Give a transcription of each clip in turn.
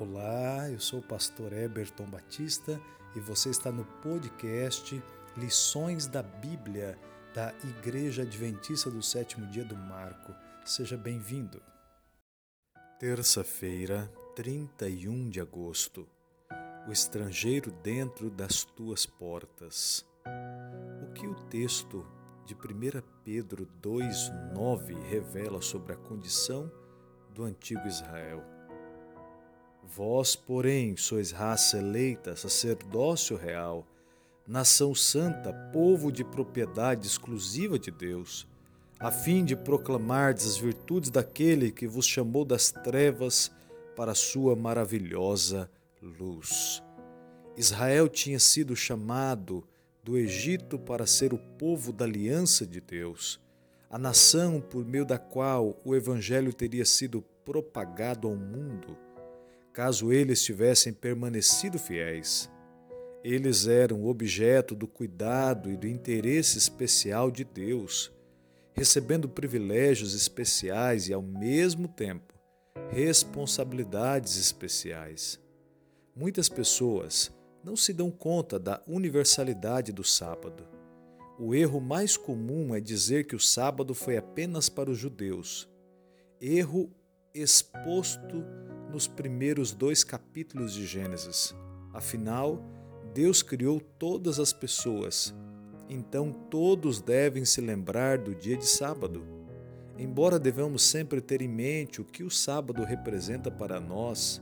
Olá, eu sou o pastor Eberton Batista e você está no podcast Lições da Bíblia da Igreja Adventista do Sétimo Dia do Marco. Seja bem-vindo. Terça-feira, 31 de agosto. O estrangeiro dentro das tuas portas. O que o texto de 1 Pedro 2,9 revela sobre a condição do antigo Israel? Vós, porém, sois raça eleita, sacerdócio real, nação santa, povo de propriedade exclusiva de Deus, a fim de proclamar as virtudes daquele que vos chamou das trevas para a sua maravilhosa luz. Israel tinha sido chamado do Egito para ser o povo da aliança de Deus, a nação por meio da qual o evangelho teria sido propagado ao mundo caso eles tivessem permanecido fiéis. Eles eram objeto do cuidado e do interesse especial de Deus, recebendo privilégios especiais e, ao mesmo tempo, responsabilidades especiais. Muitas pessoas não se dão conta da universalidade do sábado. O erro mais comum é dizer que o sábado foi apenas para os judeus. Erro exposto nos primeiros dois capítulos de Gênesis. Afinal, Deus criou todas as pessoas, então todos devem se lembrar do dia de sábado. Embora devamos sempre ter em mente o que o sábado representa para nós,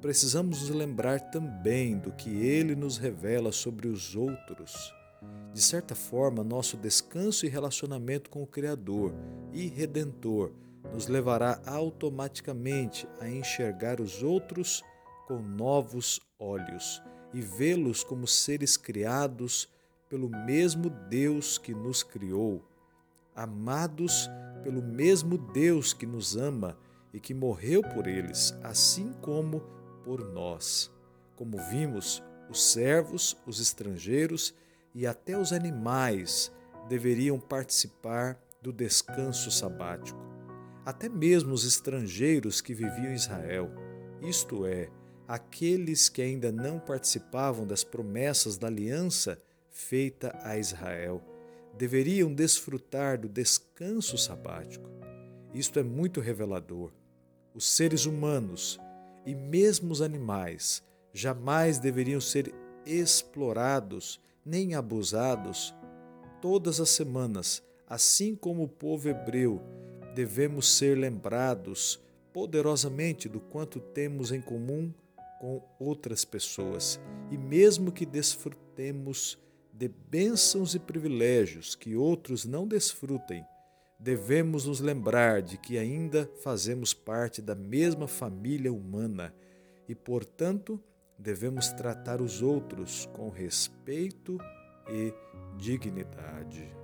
precisamos nos lembrar também do que ele nos revela sobre os outros. De certa forma, nosso descanso e relacionamento com o Criador e Redentor nos levará automaticamente a enxergar os outros com novos olhos e vê-los como seres criados pelo mesmo Deus que nos criou, amados pelo mesmo Deus que nos ama e que morreu por eles, assim como por nós. Como vimos, os servos, os estrangeiros e até os animais deveriam participar do descanso sabático até mesmo os estrangeiros que viviam em Israel, isto é, aqueles que ainda não participavam das promessas da aliança feita a Israel, deveriam desfrutar do descanso sabático. Isto é muito revelador. Os seres humanos e mesmo os animais jamais deveriam ser explorados nem abusados todas as semanas, assim como o povo hebreu devemos ser lembrados poderosamente do quanto temos em comum com outras pessoas e, mesmo que desfrutemos de bênçãos e privilégios que outros não desfrutem, devemos nos lembrar de que ainda fazemos parte da mesma família humana e, portanto, devemos tratar os outros com respeito e dignidade.